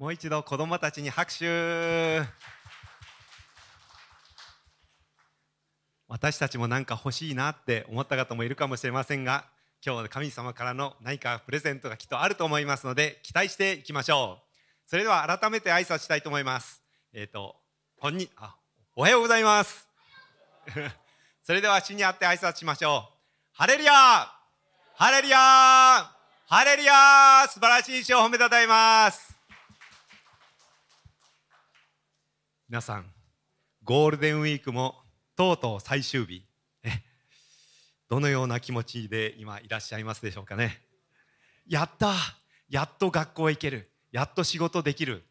もう一度子供たちに拍手。私たちも何か欲しいなって思った方もいるかもしれませんが今日は神様からの何かプレゼントがきっとあると思いますので期待していきましょう。それでは改めて挨拶したいと思います。えっ、ー、とこんにあおはようございます。それでは主にあって挨拶しましょう。ハレルヤハレルヤハレルヤ素晴らしい主を褒めたたえます。皆さんゴールデンウィークもとうとう最終日。どのような気持ちで今いらっしゃいますでしょうかね。やった！やっと学校へ行ける。やっと仕事できる。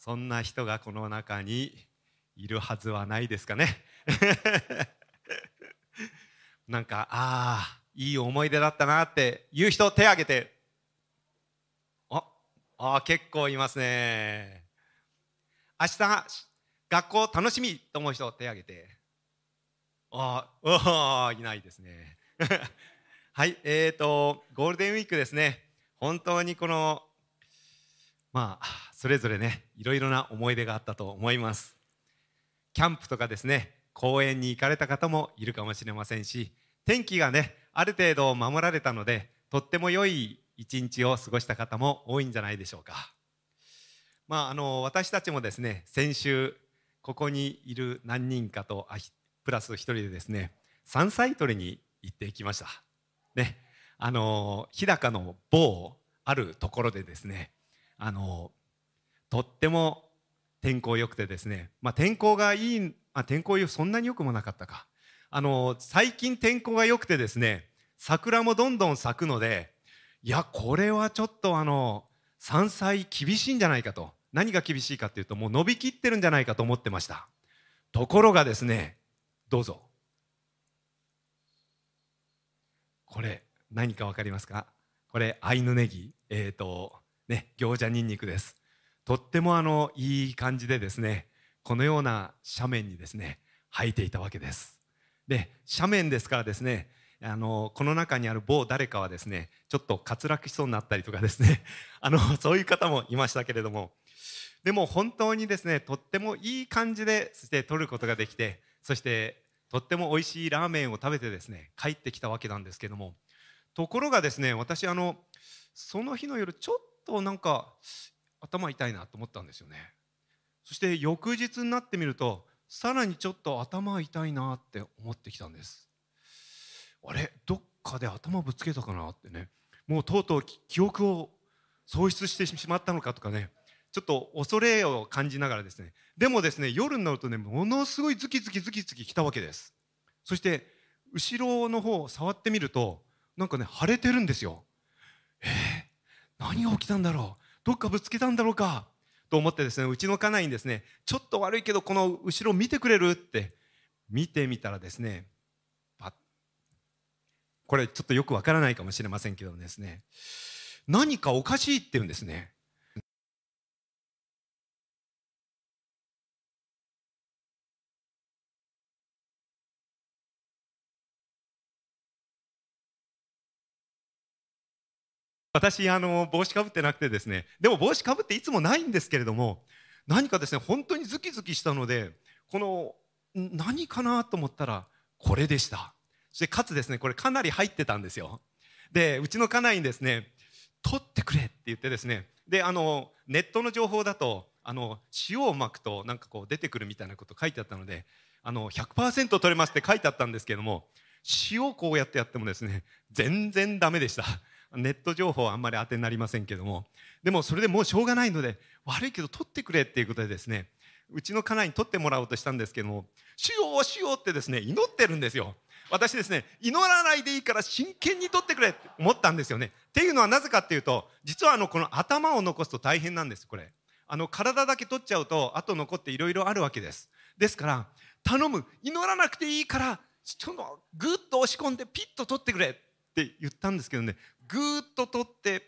そんな人がこの中にいるはずはないですかね。なんかああいい思い出だったなっていう人手挙げて。ああ結構いますね。明日学校楽しみと思う人手挙げて。ああいないですね。はいえーとゴールデンウィークですね。本当にこのまあそれぞれねいろいろな思い出があったと思います。キャンプとかですね公園に行かれた方もいるかもしれませんし天気がねある程度守られたのでとっても良い一日を過ごした方も多いんじゃないでしょうか。まああの私たちもですね先週ここにいる何人かとプラス1人でですね山菜採りに行ってきました。ね。あの日高の某あるところでですねあのとっても天候良くてですね、まあ、天候がいい、まあ、天候そんなに良くもなかったか。あの最近天候が良くてですね桜もどんどん咲くのでいやこれはちょっとあの山菜厳しいんじゃないかと。何が厳しいかっていうともう伸びきってるんじゃないかと思ってました。ところがですねどうぞ。これ何か分かりますか？これアイヌネギ。えっ、ー、とね餃子ニンニクです。とってもあのいい感じでですねこのような斜面にですね生えていたわけです。で斜面ですからですねあのこの中にある某誰かはですねちょっと滑落しそうになったりとかですねあのそういう方もいましたけれどもでも本当にですねとってもいい感じでそして取ることができてそしてとっても美味しいラーメンを食べてですね帰ってきたわけなんですけどもところがですね私あのその日の夜ちょっとなんか頭痛いなと思ったんですよね。そして翌日になってみるとさらにちょっと頭痛いなって思ってきたんです。あれどっかで頭ぶつけたかなってね。もうとうとう記憶を喪失してしまったのかとかね。ちょっと恐れを感じながらですねでもですね夜になるとねものすごいズキズキズキズキ来たわけです。そして後ろの方を触ってみるとなんかね腫れてるんですよ。えー、何が起きたんだろう？どっかぶつけたんだろうか？と思ってですねうちの家内にですねちょっと悪いけどこの後ろ見てくれるって見てみたらですねこれちょっとよくわからないかもしれませんけどですね何かおかしいって言うんですね。私あの帽子かぶってなくてですね。でも帽子かぶっていつもないんですけれども何かですね本当にズキズキしたのでこの何かなと思ったらこれでした。そしてかつですねこれかなり入ってたんですよ。でうちの家内にですね取ってくれって言ってですね。であのネットの情報だとあの塩をまくとなんかこう出てくるみたいなこと書いてあったのであの100%取れますって書いてあったんですけども塩をこうやってやってもですね全然ダメでした。ネット情報はあんまり当てになりませんけども。でもそれでもうしょうがないので悪いけど取ってくれっていうことでですねうちの家内に取ってもらおうとしたんですけども「主よ主よう」ってですね祈ってるんですよ。私ですね祈らないでいいから真剣に取ってくれって思ったんですよね。っていうのはなぜかっていうと実はあのこの頭を残すと大変なんですこれ。あの体だけ取っちゃうとあと残っていろいろあるわけです。ですから頼む祈らなくていいからちょっとグッと押し込んでピッと取ってくれって言ったんですけどねぐーっと取って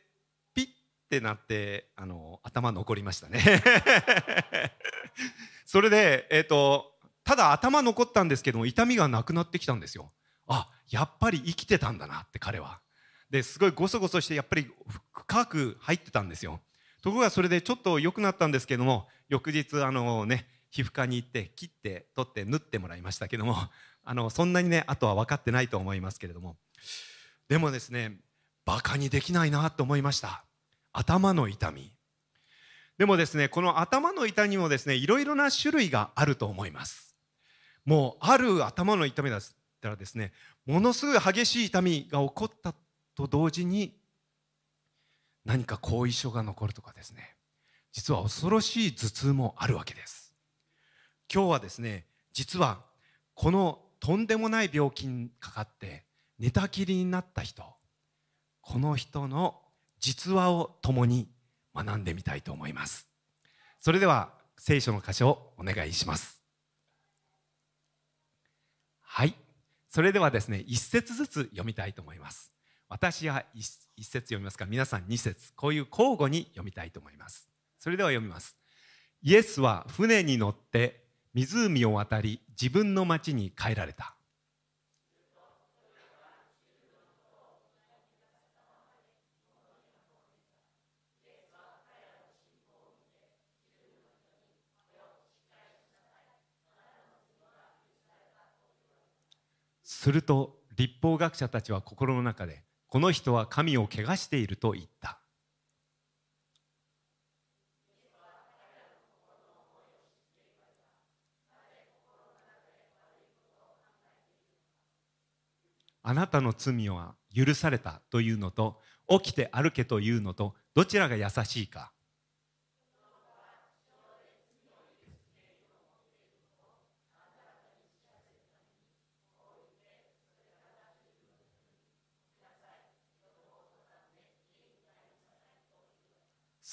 ピッてなってあの頭残りましたね。それで、えーと、ただ頭残ったんですけども痛みがなくなってきたんですよ。あやっぱり生きてたんだなって彼は。ですごいゴソゴソしてやっぱり深く入ってたんですよ。ところがそれでちょっと良くなったんですけども翌日あのね皮膚科に行って切って取って縫ってもらいましたけどもあのそんなにねあとは分かってないと思いますけれども。でもですねバカにできないなと思いました。頭の痛み。でもですねこの頭の痛みもですねいろいろな種類があると思います。もうある頭の痛みだったらですねものすごい激しい痛みが起こったと同時に何か後遺症が残るとかですね。実は恐ろしい頭痛もあるわけです。今日はですね実はこのとんでもない病気にかかって寝たきりになった人この人の実話を共に学んでみたいと思います。それでは聖書の箇所をお願いします。はい。それではですね一節ずつ読みたいと思います。私は一節読みますか？皆さん二節。こういう交互に読みたいと思います。それでは読みます。イエスは船に乗って湖を渡り自分の町に帰られた。すると立法学者たちは心の中でこの人は神を汚していると言った。あなたの罪は許されたというのと起きて歩けというのとどちらが優しいか。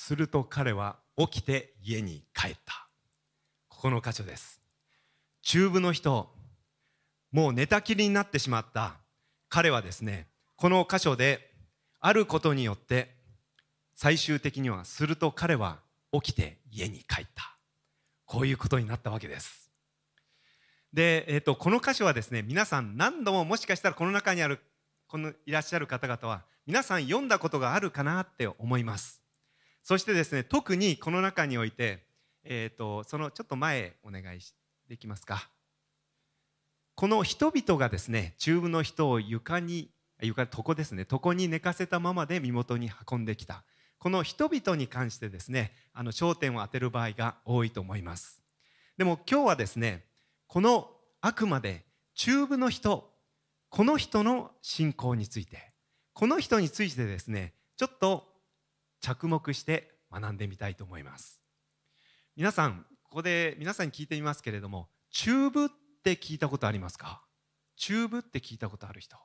すると彼は起きて家に帰った。ここの箇所です。中部の人もう寝たきりになってしまった彼はですねこの箇所であることによって最終的にはすると彼は起きて家に帰った。こういうことになったわけです。で、えーと、この箇所はですね皆さん何度ももしかしたらこの中にあるこのいらっしゃる方々は皆さん読んだことがあるかなって思います。そしてですね特にこの中において、えーと、とそのちょっと前お願いできますか。この人々がですね中部の人を床に床床ですね床に寝かせたままで身元に運んできた。この人々に関してですねあの焦点を当てる場合が多いと思います。でも今日はですねこのあくまで中部の人この人の信仰についてこの人についてですねちょっと着目して学んでみたいと思います。皆さんここで皆さんに聞いてみますけれども中部って聞いたことありますか？中部って聞いたことある人。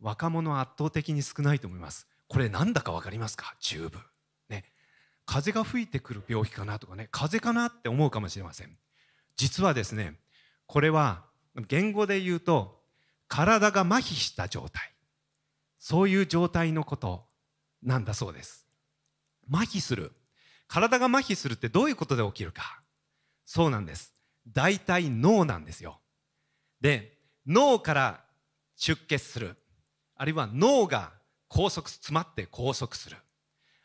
若者圧倒的に少ないと思います。これなんだか分かりますか？中部ね。風が吹いてくる病気かなとかね。風かなって思うかもしれません。実はですねこれは言語で言うと体が麻痺した状態。そういう状態のことなんだそうです。麻痺する。体が麻痺するってどういうことで起きるか。そうなんです。大体脳なんですよ。で脳から出血する。あるいは脳が拘束詰まって拘束する。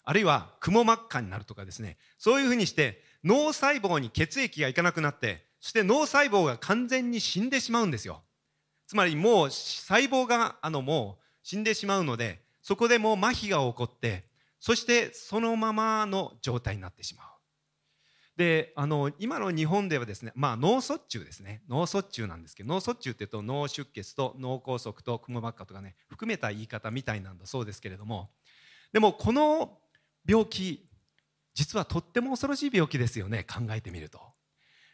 あるいはくも膜下になるとかですね。そういうふうにして脳細胞に血液がいかなくなってそして脳細胞が完全に死んでしまうんですよ。つまりもう細胞があのもう死んでしまうのでそこでもう麻痺が起こってそしてそのままの状態になってしまうであの今の日本ではですね、まあ、脳卒中ですね脳卒中なんですけど脳卒中っていうと脳出血と脳梗塞とくも膜下とかね含めた言い方みたいなんだそうですけれどもでもこの病気実はとっても恐ろしい病気ですよね考えてみると。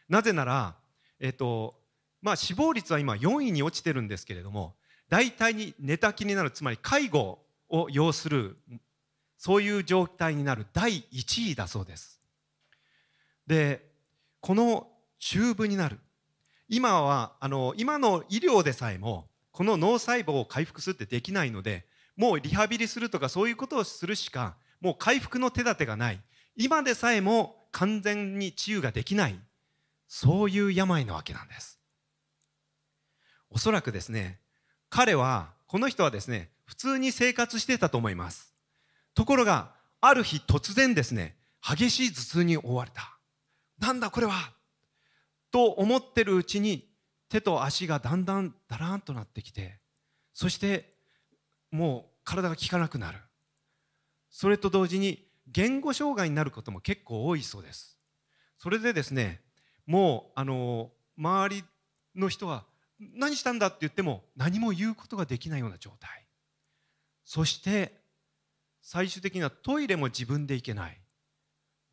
なぜなら、えっとまあ、死亡率は今4位に落ちてるんですけれども大体に寝たきになるつまり介護を要するそういう状態になる第1位だそうです。でこの中部になる。今はあの今の医療でさえもこの脳細胞を回復するってできないのでもうリハビリするとかそういうことをするしかもう回復の手立てがない。今でさえも完全に治癒ができない。そういう病なわけなんです。おそらくですね彼はこの人はですね普通に生活してたと思います。ところがある日突然ですね激しい頭痛に覆われた。なんだこれは？と思ってるうちに手と足がだんだんだらんとなってきてそしてもう体が効かなくなる。それと同時に言語障害になることも結構多いそうです。それでですねもうあの周りの人は何したんだって言っても何も言うことができないような状態。そして最終的にはトイレも自分で行けない。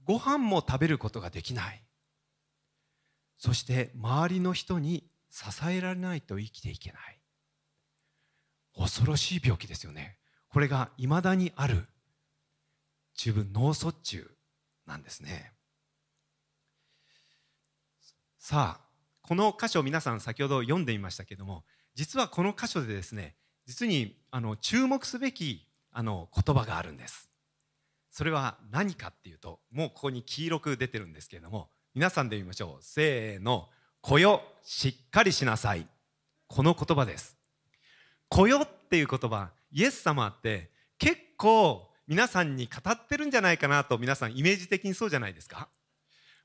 ご飯も食べることができない。そして周りの人に支えられないと生きていけない。恐ろしい病気ですよね。これがいまだにある。中部脳卒中なんですね。さあこの箇所皆さん先ほど読んでみましたけども実はこの箇所でですね実にあの注目すべきあの言葉があるんです。それは何かっていうともうここに黄色く出てるんですけれども皆さんで見ましょう。せーの「子よしっかりしなさい」この言葉です「子よ」っていう言葉イエス様って結構皆さんに語ってるんじゃないかなと皆さんイメージ的にそうじゃないですか？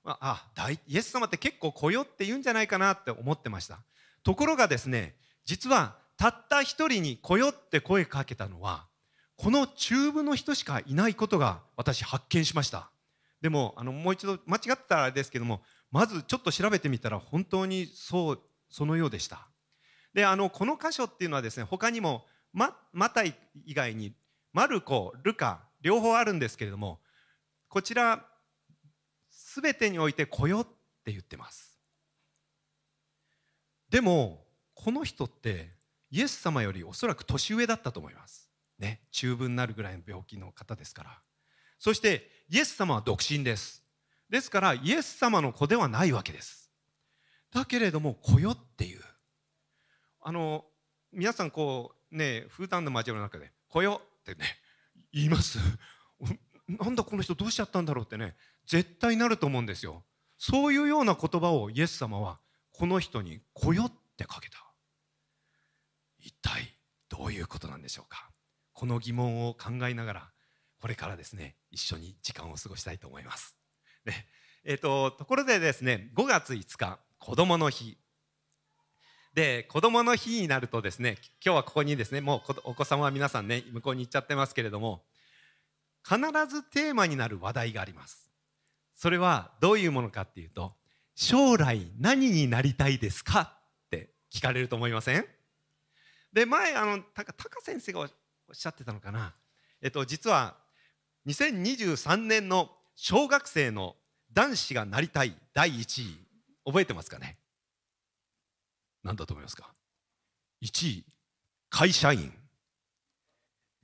ああイエス様って結構来よって言うんじゃないかなって思ってました。ところがですね実はたった一人に来よって声かけたのはこの中部の人しかいないことが私発見しました。でもあのもう一度間違ってたらあれですけどもまずちょっと調べてみたら本当にそうそのようでした。であのこの箇所っていうのはですね他にもママタイ以外にマルコルカ両方あるんですけれどもこちら全てにおいて来よって言ってます。でもこの人ってイエス様よりおそらく年上だったと思います。ね中分になるぐらいの病気の方ですから。そしてイエス様は独身です。ですからイエス様の子ではないわけです。だけれども来よっていう。あの皆さんこうね普段の交わりの中で「来よ」ってね言います。なんだこの人どうしちゃったんだろうってね絶対なると思うんですよ。そういうような言葉をイエス様はこの人に「来よ」ってかけた。一体どういうことなんでしょうか。この疑問を考えながらこれからですね一緒に時間を過ごしたいと思います。ね。えーと、ところでですね5月5日子どもの日。で子どもの日になるとですね今日はここにですねもうお子様は皆さんね向こうに行っちゃってますけれども必ずテーマになる話題があります。それはどういうものかっていうと将来何になりたいですかって聞かれると思いません？で前あのタカ先生がおっしゃってたのかな？えっと実は2023年の小学生の男子がなりたい第1位覚えてますかね？何だと思いますか？1位会社員。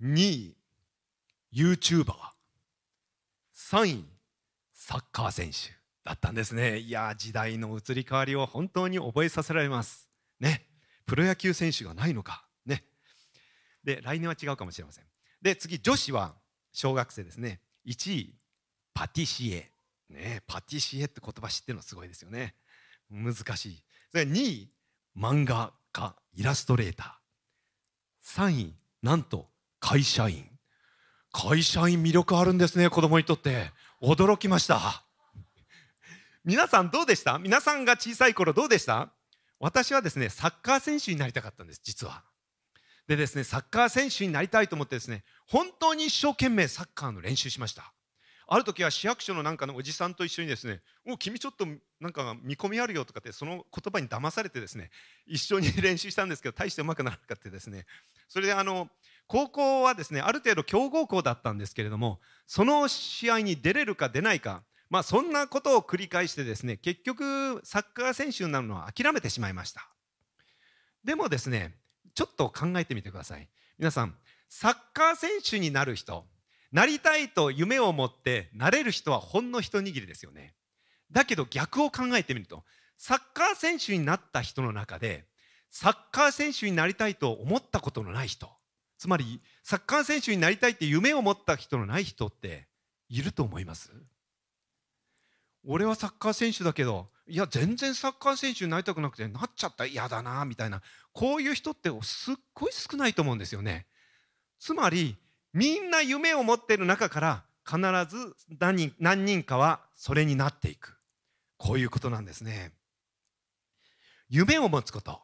2位 YouTuber3 位サッカー選手だったんですね。いや時代の移り変わりを本当に覚えさせられます。ね。プロ野球選手がないのか。ね。で来年は違うかもしれません。で次女子は小学生ですね。1位パティシエ。ねパティシエって言葉知ってるのすごいですよね。難しい。それ2位漫画家イラストレーター。3位なんと会社員。会社員魅力あるんですね子供にとって。驚きました。皆さんどうでした？皆さんが小さい頃どうでした？私はですねサッカー選手になりたかったんです実は。でですねサッカー選手になりたいと思ってですね本当に一生懸命サッカーの練習しました。ある時は市役所のなんかのおじさんと一緒にですね「お君ちょっとなんか見込みあるよ」とかってその言葉に騙されてですね一緒に練習したんですけど大してうまくならなかったですね。それであの高校はですねある程度強豪校だったんですけれどもその試合に出れるか出ないかまあそんなことを繰り返してですね結局サッカー選手になるのは諦めてしまいました。でもですねちょっと考えてみてください。皆さんサッカー選手になる人なりたいと夢を持ってなれる人はほんの一握りですよね。だけど逆を考えてみるとサッカー選手になった人の中でサッカー選手になりたいと思ったことのない人つまりサッカー選手になりたいって夢を持った人のない人っていると思います？俺はサッカー選手だけどいや全然サッカー選手になりたくなくてなっちゃった嫌だなみたいなこういう人ってすっごい少ないと思うんですよね。つまりみんな夢を持っている中から必ず何人何人かはそれになっていく。こういうことなんですね。夢を持つこと。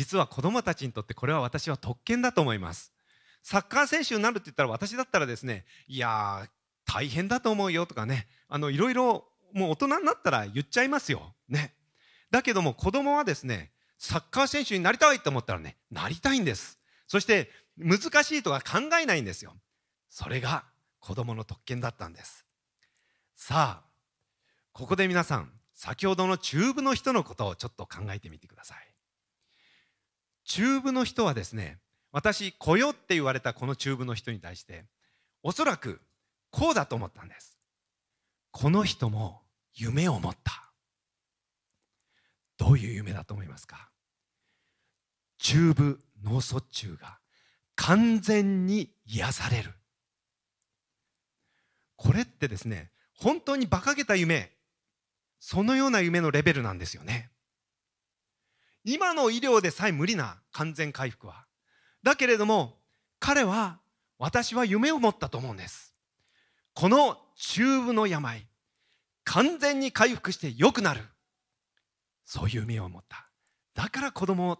実は子どもたちにとってこれは私は特権だと思います。サッカー選手になるって言ったら私だったらですねいや大変だと思うよとかねあのいろいろもう大人になったら言っちゃいますよ。ね。だけども子供はですねサッカー選手になりたいと思ったらねなりたいんです。そして難しいとか考えないんですよ。それが子供の特権だったんです。さあここで皆さん先ほどの中部の人のことをちょっと考えてみてください。中部の人はですね私来よって言われたこの中部の人に対しておそらくこうだと思ったんです。この人も夢を持った。どういう夢だと思いますか？中部脳卒中が完全に癒される。これってですね本当に馬鹿げた夢そのような夢のレベルなんですよね。今の医療でさえ無理な完全回復は。だけれども彼は私は夢を持ったと思うんです。この中部の病完全に回復して良くなる。そういう夢を持った。だから子供を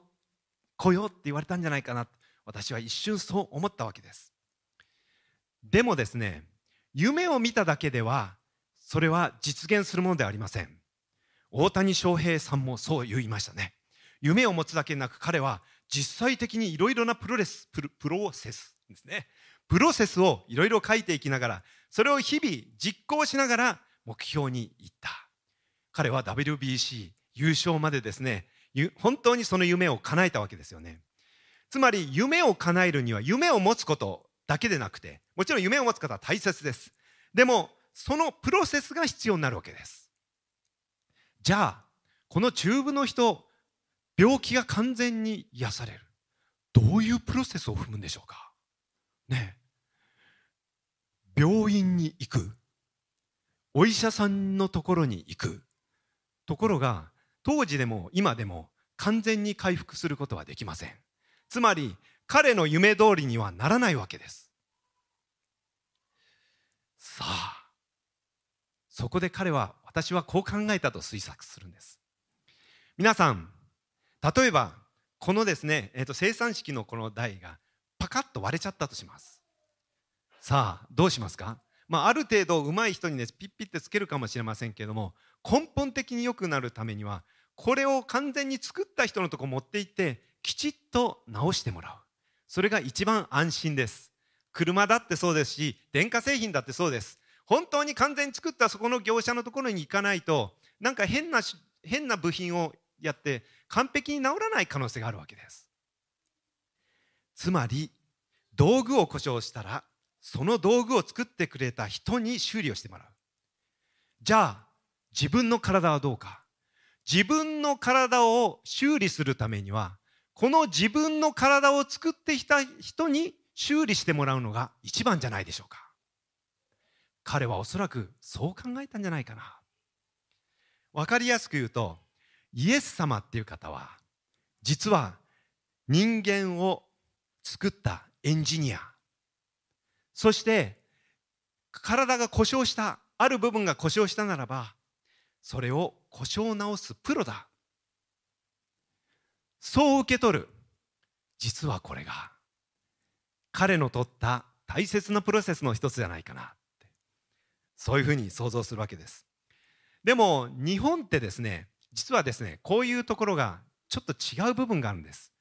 来ようって言われたんじゃないかな。私は一瞬そう思ったわけです。でもですね夢を見ただけではそれは実現するものではありません。大谷翔平さんもそう言いましたね。夢を持つだけなく彼は実際的にいろいろなプロレスプロセスですね。プロセスをいろいろ書いていきながらそれを日々実行しながら目標に行った。彼は WBC 優勝までですね本当にその夢を叶えたわけですよね。つまり夢を叶えるには夢を持つことだけでなくてもちろん夢を持つ方は大切です。でもそのプロセスが必要になるわけです。じゃあこの中部の人病気が完全に癒される。どういうプロセスを踏むんでしょうか？ね。病院に行く。お医者さんのところに行く。ところが当時でも今でも完全に回復することはできません。つまり彼の夢通りにはならないわけです。さあそこで彼は私はこう考えたと推測するんです。皆さん例えばこのですね、えー、と生産式のこの台がパカッと割れちゃったとします。さあどうしますか、まあ、ある程度上手い人にねピッピッてつけるかもしれませんけれども根本的に良くなるためにはこれを完全に作った人のとこ持って行ってきちっと直してもらう。それが一番安心です。車だってそうですし電化製品だってそうです。本当に完全に作ったそこの業者のところに行かないとなんか変な変な部品をやって完璧に治らない可能性があるわけです。つまり道具を故障したらその道具を作ってくれた人に修理をしてもらう。じゃあ自分の体はどうか。自分の体を修理するためにはこの自分の体を作ってきた人に修理してもらうのが一番じゃないでしょうか。彼はおそらくそう考えたんじゃないかな。分かりやすく言うとイエス様っていう方は実は人間を作ったエンジニア。そして体が故障したある部分が故障したならばそれを故障を直すプロだ。そう受け取る実はこれが彼の取った大切なプロセスの一つじゃないかなって。そういうふうに想像するわけです。でも日本ってですね実はですねこういうところがちょっと違う部分があるんです。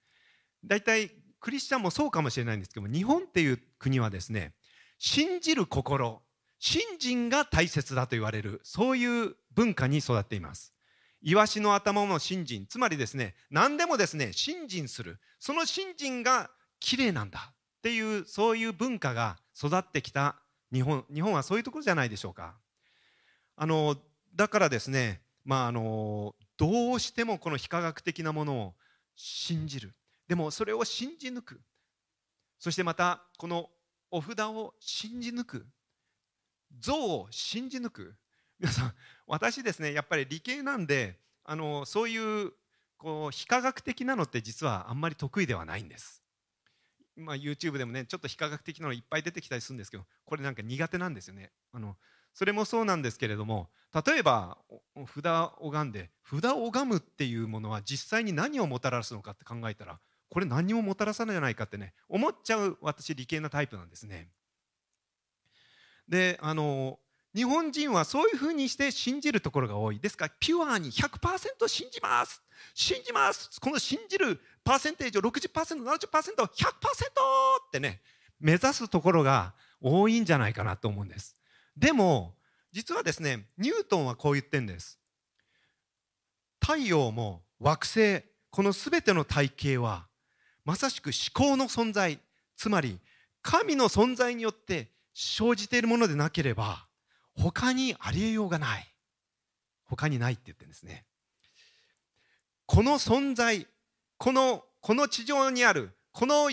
大体クリスチャンもそうかもしれないんですけども日本っていう国はですね信じる心信心が大切だと言われるそういう文化に育っています。イワシの頭の信心つまりですね何でもですね信心するその信心が綺麗なんだっていうそういう文化が育ってきた日本日本はそういうところじゃないでしょうか。あのだからですね、まあ、あのどうしてもこの非科学的なものを信じる。でもそれを信じ抜く。そしてまたこのお札を信じ抜く。像を信じ抜く。皆さん私ですねやっぱり理系なんであのそういうこう非科学的なのって実はあんまり得意ではないんです。まあ、YouTube でもねちょっと非科学的なのいっぱい出てきたりするんですけどこれなんか苦手なんですよね。あのそれもそうなんですけれども例えば札を拝んで札を拝むっていうものは実際に何をもたらすのかって考えたらこれ何ももたらさないじゃないかってね思っちゃう私理系なタイプなんですね。であの日本人はそういうふうにして信じるところが多いですからピュアに100%信じます信じますこの信じるパーセンテージを 60%70%100% ってね目指すところが多いんじゃないかなと思うんですでも実はですねニュートンはこう言ってるんです。太陽も惑星この全ての体系はまさしく思考の存在つまり神の存在によって生じているものでなければ他にありえようがない。他にないって言ってるんですね。この存在このこの地上にあるこの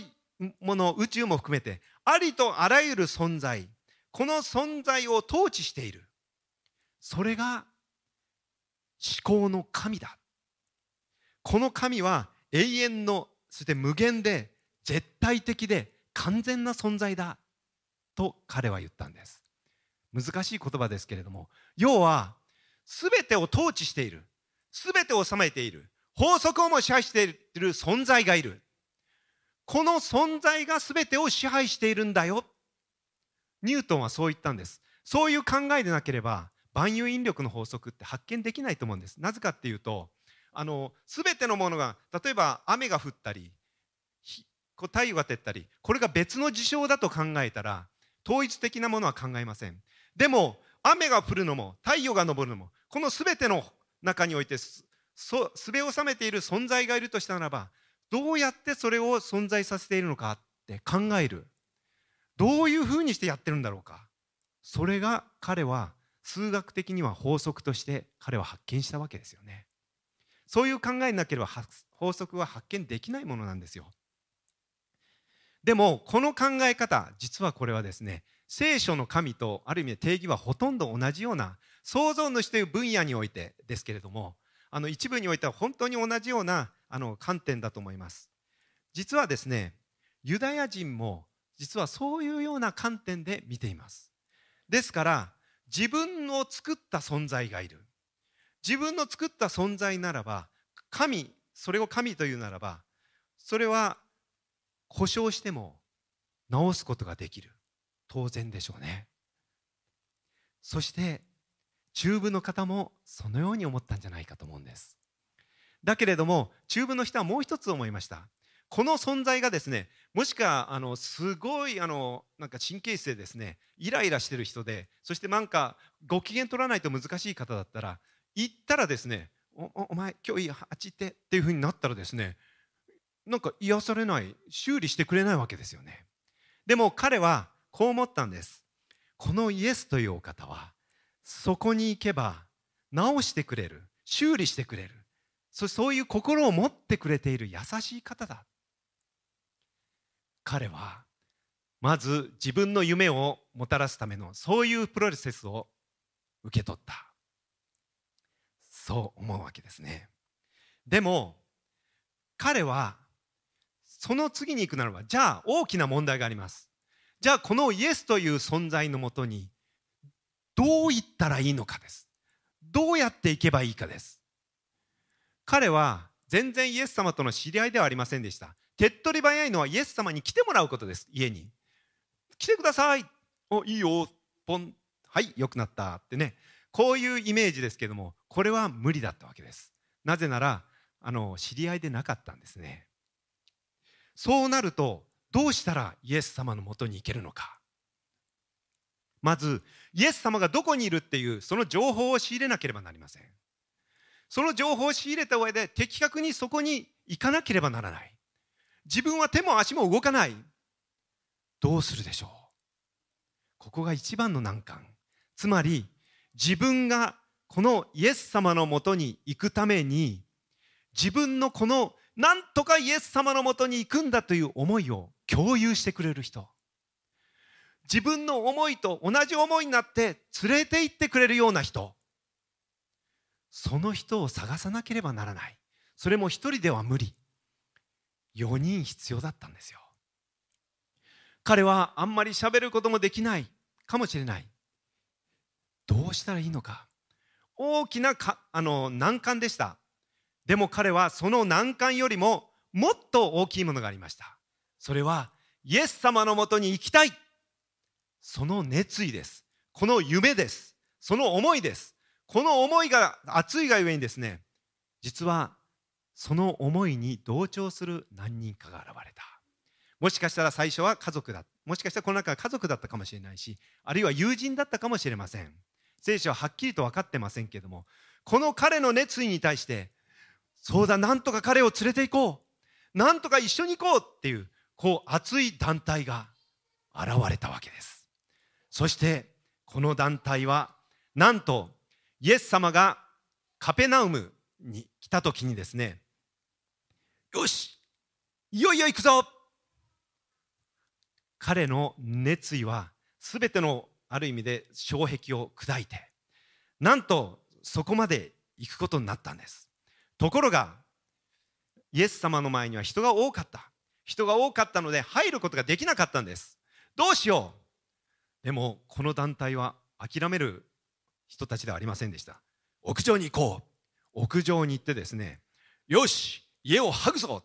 もの宇宙も含めてありとあらゆる存在この存在を統治している。それが思考の神だ。この神は永遠のそして無限で絶対的で完全な存在だ。と彼は言ったんです。難しい言葉ですけれども要は全てを統治している。全てを治めている。法則をも支配している存在がいる。この存在が全てを支配しているんだよ。ニュートンはそう言ったんです。そういう考えでなければ万有引力の法則って発見できないと思うんです。なぜかっていうとあの全てのものが例えば雨が降ったり太陽が照ったりこれが別の事象だと考えたら統一的なものは考えません。でも雨が降るのも太陽が昇るのもこの全ての中においてすべを収めている存在がいるとしたならばどうやってそれを存在させているのかって考える。どういうふうにしてやってるんだろうか。それが彼は数学的には法則として彼は発見したわけですよね。そういう考えなければ法則は発見できないものなんですよ。でもこの考え方実はこれはですね聖書の神とある意味で定義はほとんど同じような創造主という分野においてですけれどもあの一部においては本当に同じようなあの観点だと思います。実はですねユダヤ人も実はそういうような観点で見ています。ですから自分を作った存在がいる。自分の作った存在ならば神それを神というならばそれは故障しても直すことができる。当然でしょうね。そして中部の方もそのように思ったんじゃないかと思うんです。だけれども中部の人はもう一つ思いました。この存在がですねもしかあのすごいあのなんか神経質でですねイライラしてる人でそしてなんかご機嫌取らないと難しい方だったら行ったらですねおお前今日いいあっち行ってっていうふうになったらですねなんか癒されない修理してくれないわけですよね。でも彼はこう思ったんです。このイエスというお方はそこに行けば直してくれる修理してくれるそそういう心を持ってくれている優しい方だ。彼はまず自分の夢をもたらすためのそういうプロセスを受け取った。そう思うわけですね。でも彼はその次に行くならばじゃあ大きな問題があります。じゃあこのイエスという存在のもとにどう言ったらいいのかです。どうやっていけばいいかです。彼は全然イエス様との知り合いではありませんでした。手っ取り早いのはイエス様に来てもらうことです。家に。来てください。おいいよ。ポン。はい良くなったってね。こういうイメージですけどもこれは無理だったわけです。なぜならあの知り合いでなかったんですね。そうなるとどうしたらイエス様のもとに行けるのか。まずイエス様がどこにいるっていうその情報を仕入れなければなりません。その情報を仕入れた上で的確にそこに行かなければならない。自分は手も足も動かない。どうするでしょう。ここが一番の難関。つまり自分がこのイエス様のもとに行くために自分のこのなんとかイエス様のもとに行くんだという思いを共有してくれる人。自分の思いと同じ思いになって連れて行ってくれるような人。その人を探さなければならない。それも一人では無理。4人必要だったんですよ。彼はあんまり喋ることもできないかもしれない。どうしたらいいのか。大きなかあの難関でした。でも彼はその難関よりももっと大きいものがありました。それはイエス様のもとに行きたい。その熱意です。この夢です。その思いです。この思いが熱いがゆえにですね実はその思いに同調する何人かが現れた。もしかしたら最初は家族だもしかしたらこの中は家族だったかもしれないしあるいは友人だったかもしれません。聖書ははっきりと分かってませんけどもこの彼の熱意に対してそうだなんとか彼を連れて行こう。なんとか一緒に行こうっていうこう熱い団体が現れたわけです。そしてこの団体はなんとイエス様がカペナウムに来た時にですねよし。いよいよ行くぞ。彼の熱意は全てのある意味で障壁を砕いてなんとそこまで行くことになったんです。ところがイエス様の前には人が多かった。人が多かったので入ることができなかったんです。どうしよう。でもこの団体は諦める人たちではありませんでした。屋上に行こう。屋上に行ってですねよし。家を剥ぐぞ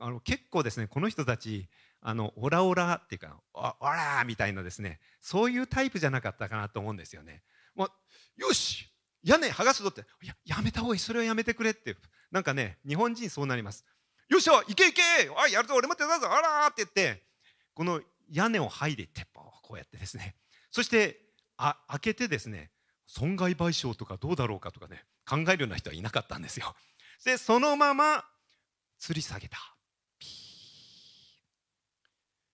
あの結構ですねこの人たちあのオラオラっていうかあオラみたいなですねそういうタイプじゃなかったかなと思うんですよね。まあ、よし屋根剥がすぞってややめた方がいいそれはやめてくれってなんかね日本人そうなります。よっしゃ行け行けあやるぞ俺も手伝うぞあらって言ってこの屋根を剥いで鉄板をこうやってですねそしてあ開けてですね損害賠償とかどうだろうかとかね考えるような人はいなかったんですよ。でそのまま吊り下げた。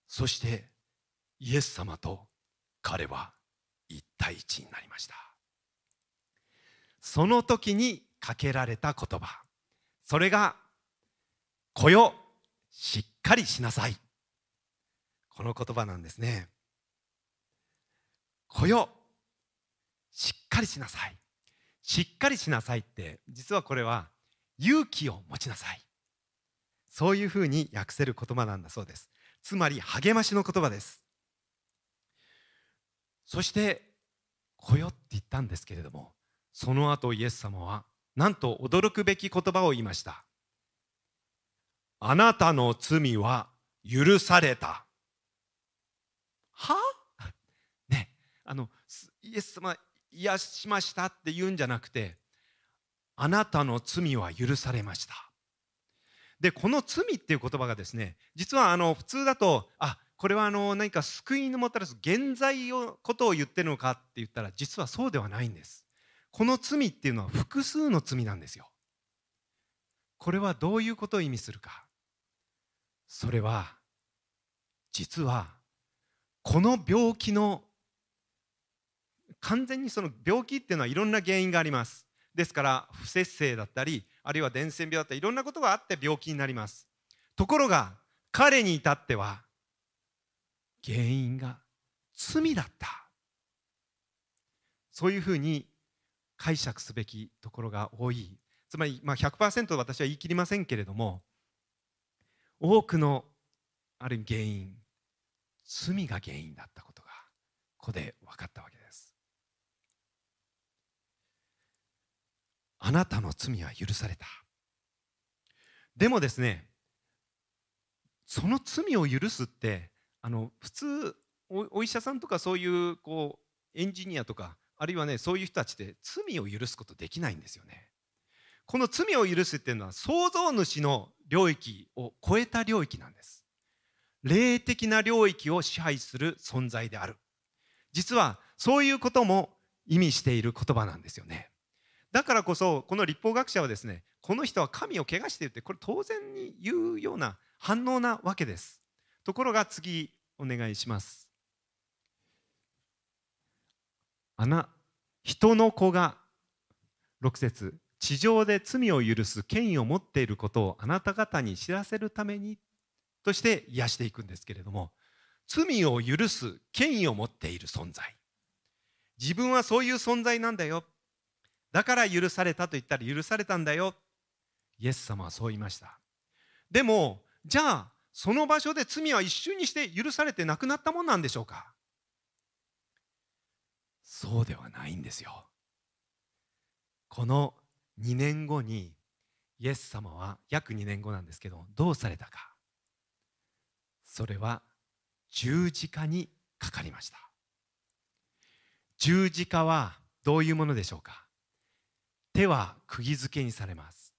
そしてイエス様と彼は一対一になりました。その時にかけられた言葉。それが「子よしっかりしなさい」この言葉なんですね「子よしっかりしなさい」しっかりしなさいって実はこれは勇気を持ちなさい。そういうふうに訳せる言葉なんだそうです。つまり励ましの言葉です。そして「来よ」って言ったんですけれどもその後イエス様はなんと驚くべき言葉を言いました。あなたの罪は許された。は？ねあのイエス様癒しましたって言うんじゃなくてあなたの罪は許されました。でこの罪っていう言葉がですね実はあの普通だとあこれはあの何か救いのもたらす現在のことを言ってるのかって言ったら実はそうではないんです。この罪っていうのは複数の罪なんですよ。これはどういうことを意味するか。それは実はこの病気の完全にその病気っていうのはいろんな原因があります。ですから不摂生だったりあるいは伝染病だったりいろんなことがあって病気になります。ところが彼に至っては原因が罪だった。そういうふうに解釈すべきところが多い。つまり、まあ100%私は言い切りませんけれども多くのある原因罪が原因だったことがここで分かったわけです。あなたの罪は許された。でもですねその罪を許すってあの普通お医者さんとかそういうこうエンジニアとかあるいはねそういう人たちって罪を許すことできないんですよね。この罪を許すっていうのは創造主の領域を超えた領域なんです。霊的な領域を支配する存在である。実はそういうことも意味している言葉なんですよね。だからこそこの立法学者はですねこの人は神を汚しているってこれ当然に言うような反応なわけです。ところが次お願いします。あな人の子が6節地上で罪を許す権威を持っていることをあなた方に知らせるためにとして癒していくんですけれども罪を許す権威を持っている存在。自分はそういう存在なんだよ。だから許されたと言ったら許されたんだよ。イエス様はそう言いました。でもじゃあその場所で罪は一瞬にして許されてなくなったもんなんでしょうか？そうではないんですよ。この2年後にイエス様は約2年後なんですけどどうされたか。それは十字架にかかりました。十字架はどういうものでしょうか？手は釘付けにされます。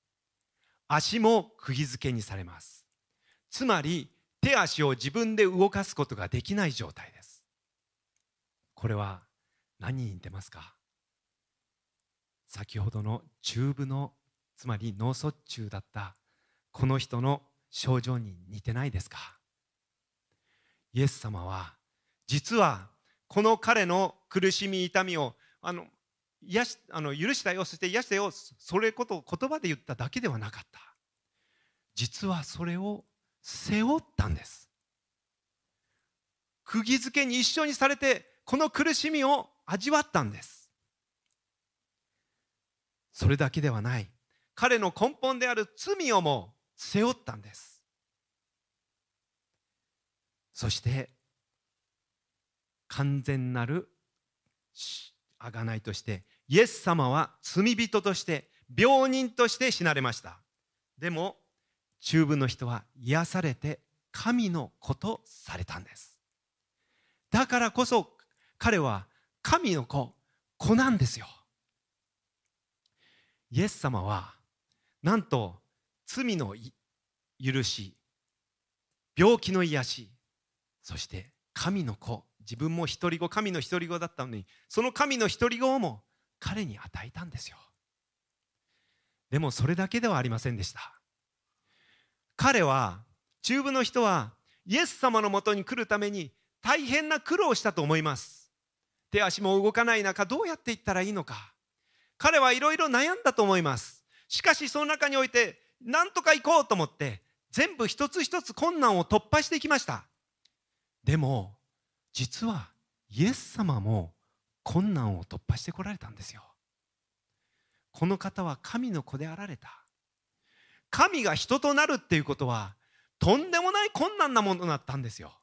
足も釘付けにされます。つまり手足を自分で動かすことができない状態です。これは何に似てますか？先ほどの中部のつまり脳卒中だったこの人の症状に似てないですか？イエス様は実はこの彼の苦しみ痛みをあの癒しあの許したよそして癒したよそれことを言葉で言っただけではなかった。実はそれを背負ったんです。釘付けに一緒にされてこの苦しみを味わったんです。それだけではない。彼の根本である罪をも背負ったんです。そして完全なる贖いとしてイエス様は罪人として病人として死なれました。でも中部の人は癒されて神の子とされたんです。だからこそ彼は神の子子なんですよ。イエス様はなんと罪の許し病気の癒しそして神の子自分も独り子神の独り子だったのにその神の独り子をも彼に与えたんですよ。でもそれだけではありませんでした。彼は中部の人はイエス様のもとに来るために大変な苦労をしたと思います。手足も動かない中どうやっていったらいいのか。彼はいろいろ悩んだと思います。しかしその中において何とか行こうと思って全部一つ一つ困難を突破していきました。でも実はイエス様も困難を突破してこられたんですよ。この方は神の子であられた。神が人となるっていうことはとんでもない困難なものだったんですよ。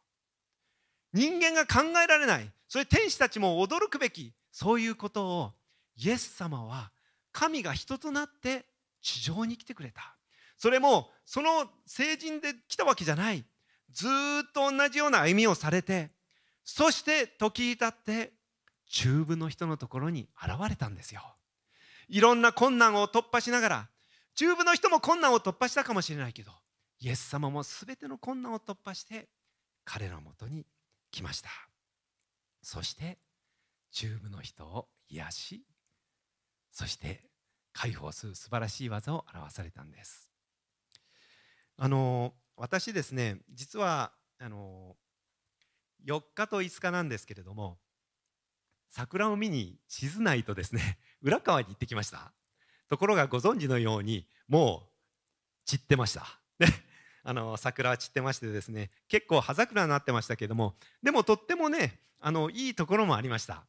人間が考えられないそれ天使たちも驚くべきそういうことをイエス様は神が人となって地上に来てくれた。それもその成人で来たわけじゃない。ずっと同じような歩みをされてそして時にたって中部の人のところに現れたんですよ。いろんな困難を突破しながら中部の人も困難を突破したかもしれないけどイエス様も全ての困難を突破して彼のもとに来ました。そして中部の人を癒しそして解放する素晴らしい技を表されたんです。あの私ですね実はあの4日と5日なんですけれども桜を見に静内とですね 浦川に行ってきました。ところがご存知のようにもう散ってました。ね。あの桜は散ってましてですね結構葉桜になってましたけどもでもとってもねあのいいところもありました。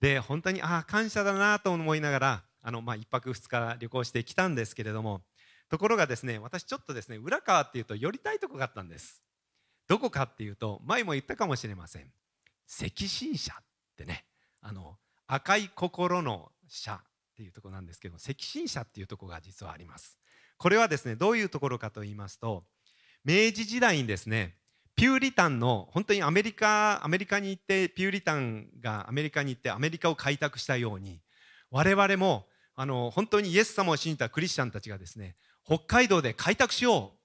で本当にああ感謝だなと思いながらあの、まあ、1泊2日旅行してきたんですけれどもところがですね私ちょっとですね浦川っていうと寄りたいとこがあったんです。どこかっていうと前も言ったかもしれません。赤心社。ってねあの赤い心の社っていうとこなんですけど赤心社っていうとこが実はあります。これはですねどういうところかと言いますと明治時代にですねピューリタンの本当にアメリカアメリカに行ってピューリタンがアメリカに行ってアメリカを開拓したように我々もあの本当にイエス様を信じたクリスチャンたちがですね北海道で開拓しよう。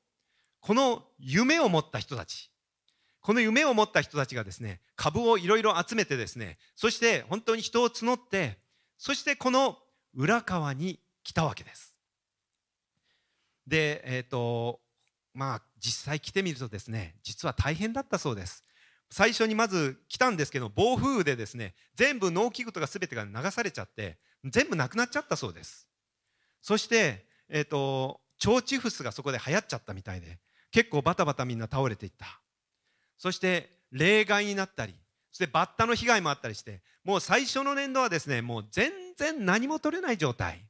この夢を持った人たち。この夢を持った人たちがですね株をいろいろ集めてですねそして本当に人を募ってそしてこの浦川に来たわけです。でえっ、ー、とまあ実際来てみるとですね実は大変だったそうです。最初にまず来たんですけど暴風雨でですね全部農機具とか全てが流されちゃって全部なくなっちゃったそうです。そして、えーと、腸チフスがそこで流行っちゃったみたいで結構バタバタみんな倒れていった。そして例外になったりそしてバッタの被害もあったりしてもう最初の年度はですねもう全然何も取れない状態。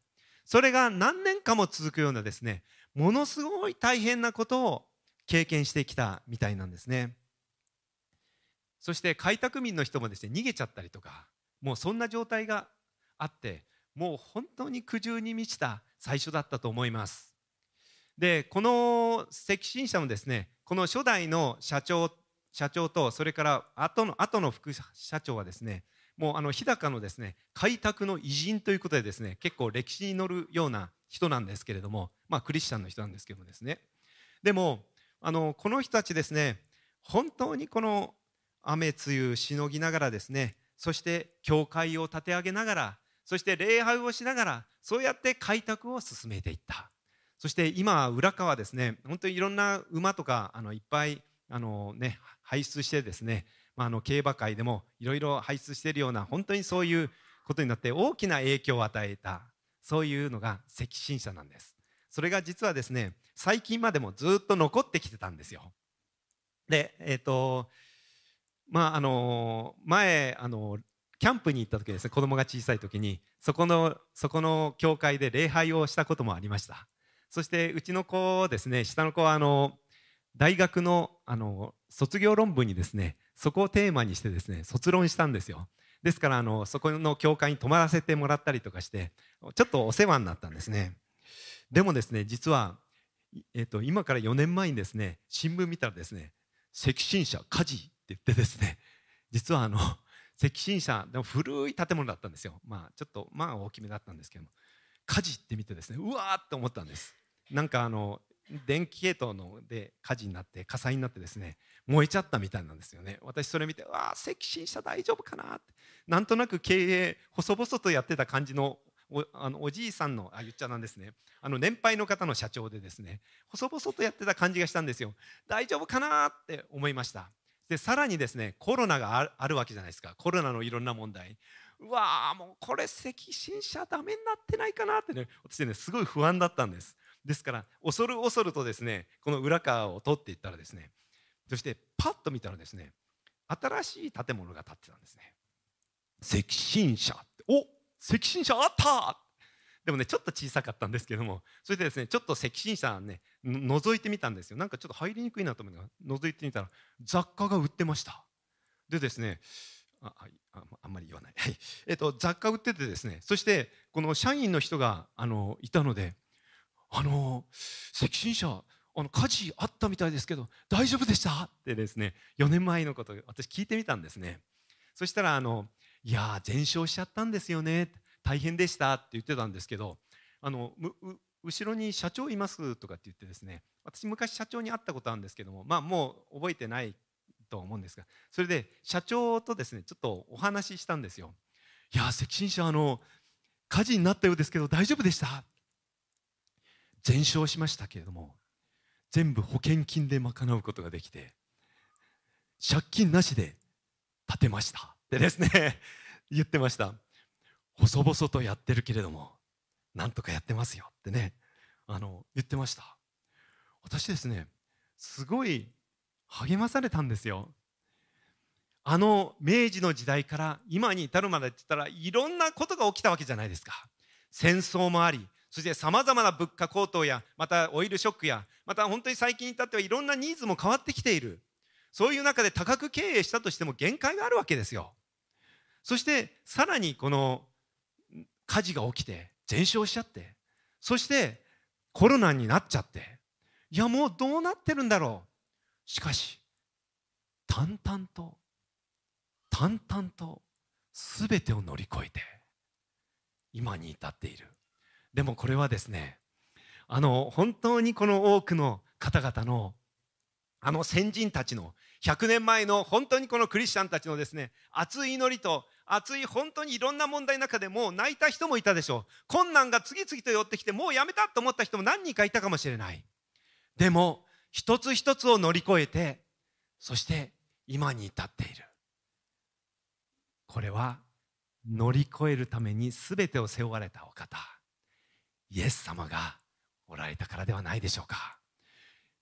それが何年かも続くようなですねものすごい大変なことを経験してきたみたいなんですね。そして開拓民の人もですね逃げちゃったりとかもうそんな状態があってもう本当に苦渋に満ちた最初だったと思います。でこの赤新社もですねこの初代の社長社長とそれから後の後の副社長はですねもうあの日高のですね開拓の偉人ということでですね結構歴史に載るような人なんですけれどもまあクリスチャンの人なんですけどもですね。でもあのこの人たちですね本当にこの雨露雨しのぎながらですねそして教会を立て上げながらそして礼拝をしながらそうやって開拓を進めていった。そして今浦川ですね本当にいろんな馬とかあのいっぱいあの、ね、輩出してですね、まあ、あの競馬界でもいろいろ輩出しているような本当にそういうことになって大きな影響を与えたそういうのが赤新社なんです。それが実はですね最近までもずっと残ってきてたんですよ。でえっ、ー、とまああの前あのキャンプに行った時ですね子供が小さい時にそこのそこの教会で礼拝をしたこともありました。そしてうちの子ですね下の子はあの大学のあの卒業論文にですねそこをテーマにしてですね卒論したんですよ。ですからあのそこの教会に泊まらせてもらったりとかしてちょっとお世話になったんですね。でもですね実は、えーと、今から4年前にですね新聞見たらですね赤新社火事って言ってですね実はあの赤新社でも古い建物だったんですよ。まあちょっとまあ大きめだったんですけども火事って見てですねうわーって思ったんです。なんかあの電気系統ので火事になって火災になってですね燃えちゃったみたいなんですよね。私それ見てわあ赤新社大丈夫かな？って。なんとなく経営細々とやってた感じのおあのおじいさんのあ言っちゃなんですね。あの年配の方の社長でですね細々とやってた感じがしたんですよ大丈夫かな？って思いました。でさらにですねコロナがあるわけじゃないですか。コロナのいろんな問題うわーもうこれ赤新社ダメになってないかな？ってね私ねすごい不安だったんです。ですから恐る恐るとですねこの裏側を通っていったらですねそしてパッと見たらですね新しい建物が建ってたんですね。赤新社お赤新社あった！でもねちょっと小さかったんですけどもそれでですねちょっと赤新社ね覗いてみたんですよ。なんかちょっと入りにくいなと思うのが覗いてみたら雑貨が売ってました。でですねあああんまり言わない、はい。えっと、雑貨売っててですねそしてこの社員の人があのいたので「あの赤新社あの火事あったみたいですけど大丈夫でした?」ってですね4年前のこと私聞いてみたんですねそしたらあの「いや全焼しちゃったんですよね大変でした」って言ってたんですけどあの後ろに社長いますとかって言ってですね私昔社長に会ったことあるんですけどもまあもう覚えてないと思うんですがそれで社長とですねちょっとお話ししたんですよ「いや赤新社あの火事になったようですけど大丈夫でした?」全焼しましたけれども全部保険金で賄うことができて借金なしで建てました。ってですね 言ってました。細々とやってるけれどもなんとかやってますよ。ってねあの言ってました。私ですねすごい励まされたんですよ。あの明治の時代から今に至るまでって言ったらいろんなことが起きたわけじゃないですか。戦争もありそしてさまざまな物価高騰やまたオイルショックやまた本当に最近に至ってはいろんなニーズも変わってきている。そういう中で多額経営したとしても限界があるわけですよ。そしてさらにこの火事が起きて全焼しちゃってそしてコロナになっちゃっていやもうどうなってるんだろう。しかし淡々と淡々と全てを乗り越えて今に至っている。でもこれはですねあの本当にこの多くの方々のあの先人たちの100年前の本当にこのクリスチャンたちのですね熱い祈りと熱い本当にいろんな問題の中でもう泣いた人もいたでしょう。困難が次々と寄ってきてもうやめたと思った人も何人かいたかもしれない。でも一つ一つを乗り越えてそして今に至っている。これは乗り越えるために全てを背負われたお方。イエス様がおられたからではないでしょうか。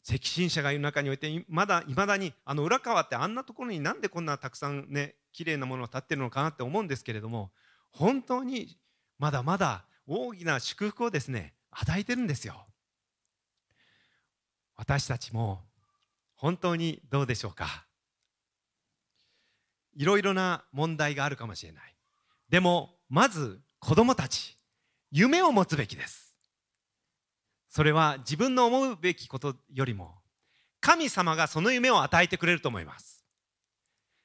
赤新者がいる中においてまだいまだにあの浦川ってあんなところになんでこんなたくさんね綺麗なものを建ってるのかなって思うんですけれども本当にまだまだ大きな祝福をですね与えてるんですよ。私たちも本当にどうでしょうか。いろいろな問題があるかもしれない。でもまず子供たち。夢を持つべきです。それは自分の思うべきことよりも神様がその夢を与えてくれると思います。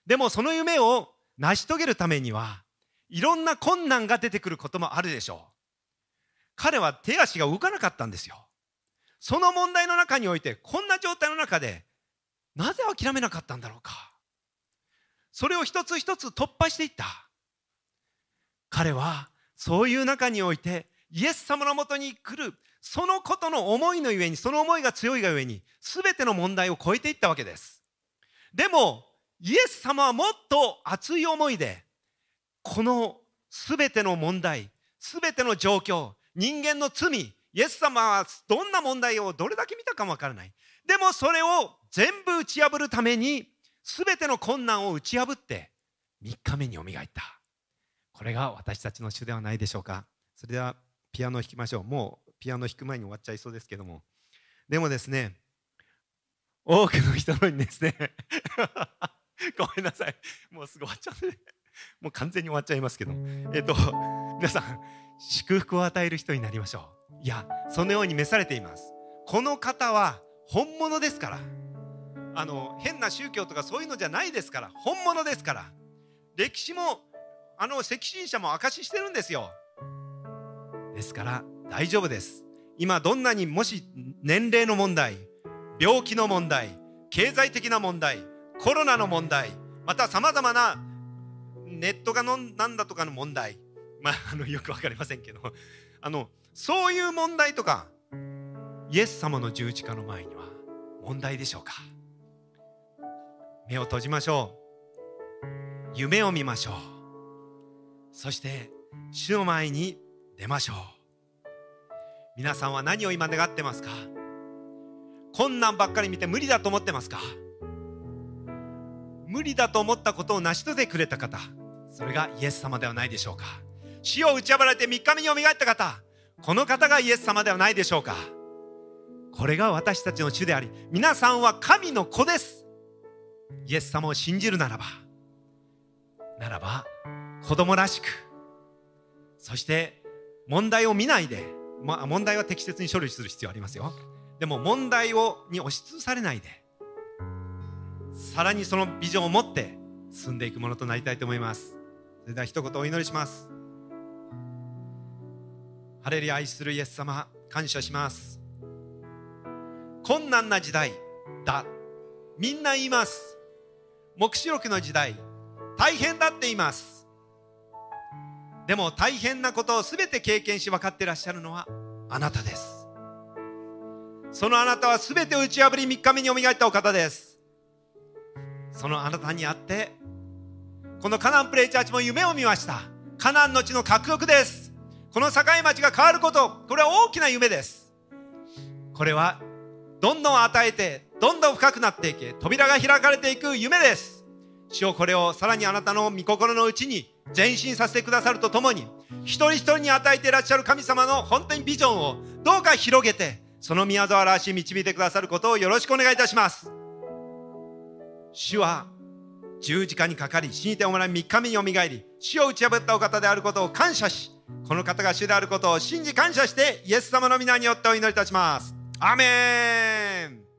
でもその夢を成し遂げるためにはいろんな困難が出てくることもあるでしょう。彼は手足が動かなかったんですよ。その問題の中においてこんな状態の中でなぜ諦めなかったんだろうか。それを一つ一つ突破していった。彼はそういう中においてイエス様のもとに来るそのことの思いのゆえにその思いが強いがゆえに全ての問題を超えていったわけです。でもイエス様はもっと熱い思いでこの全ての問題全ての状況人間の罪イエス様はどんな問題をどれだけ見たかもわからない。でもそれを全部打ち破るために全ての困難を打ち破って3日目によみがえった。これが私たちの主ではないでしょうか。それではピアノを弾きましょう。もうピアノ弾く前に終わっちゃいそうですけども。でもですね多くの人にですね ごめんなさい。もうすぐ終わっちゃうねもう完全に終わっちゃいますけど。えっと皆さん祝福を与える人になりましょう。いやそのように召されています。この方は本物ですから。あの変な宗教とかそういうのじゃないですから。本物ですから。歴史もあの赤新者も証ししてるんですよ。ですから大丈夫です。今どんなにもし年齢の問題病気の問題経済的な問題コロナの問題またさまざまなネットがのなんだとかの問題まあ、あのよく分かりませんけどあのそういう問題とかイエス様の十字架の前には問題でしょうか。目を閉じましょう。夢を見ましょう。そして主の前に出ましょう。皆さんは何を今願ってますか？困難ばっかり見て無理だと思ってますか？無理だと思ったことを成し遂げてくれた方それがイエス様ではないでしょうか？死を打ち破られて3日目によみがえった方この方がイエス様ではないでしょうか？これが私たちの主であり皆さんは神の子です。イエス様を信じるならばならば子供らしくそして問題を見ないで、まあ、問題は適切に処理する必要ありますよ。でも問題をに押しつぶされないでさらにそのビジョンを持って進んでいくものとなりたいと思います。それでは一言お祈りします。ハレルヤ愛するイエス様感謝します。困難な時代だ。みんな言います。黙示録の時代大変だって言います。でも大変なことを全て経験し分かってらっしゃるのはあなたです。そのあなたは全て打ち破り3日目によみがえったお方です。そのあなたにあってこのカナンプレイチャーチも夢を見ました。カナンの地の獲得です。この境町が変わることこれは大きな夢です。これはどんどん与えてどんどん深くなっていけ扉が開かれていく夢です。主よこれをさらにあなたの御心のうちに前進させてくださるとともに一人一人に与えていらっしゃる神様の本当にビジョンをどうか広げてその宮沢らしい導いてくださることをよろしくお願いいたします。主は十字架にかかり死にておもらい3日目によみがえり死を打ち破ったお方であることを感謝しこの方が主であることを信じ感謝してイエス様の皆によってお祈りいたします。アメン。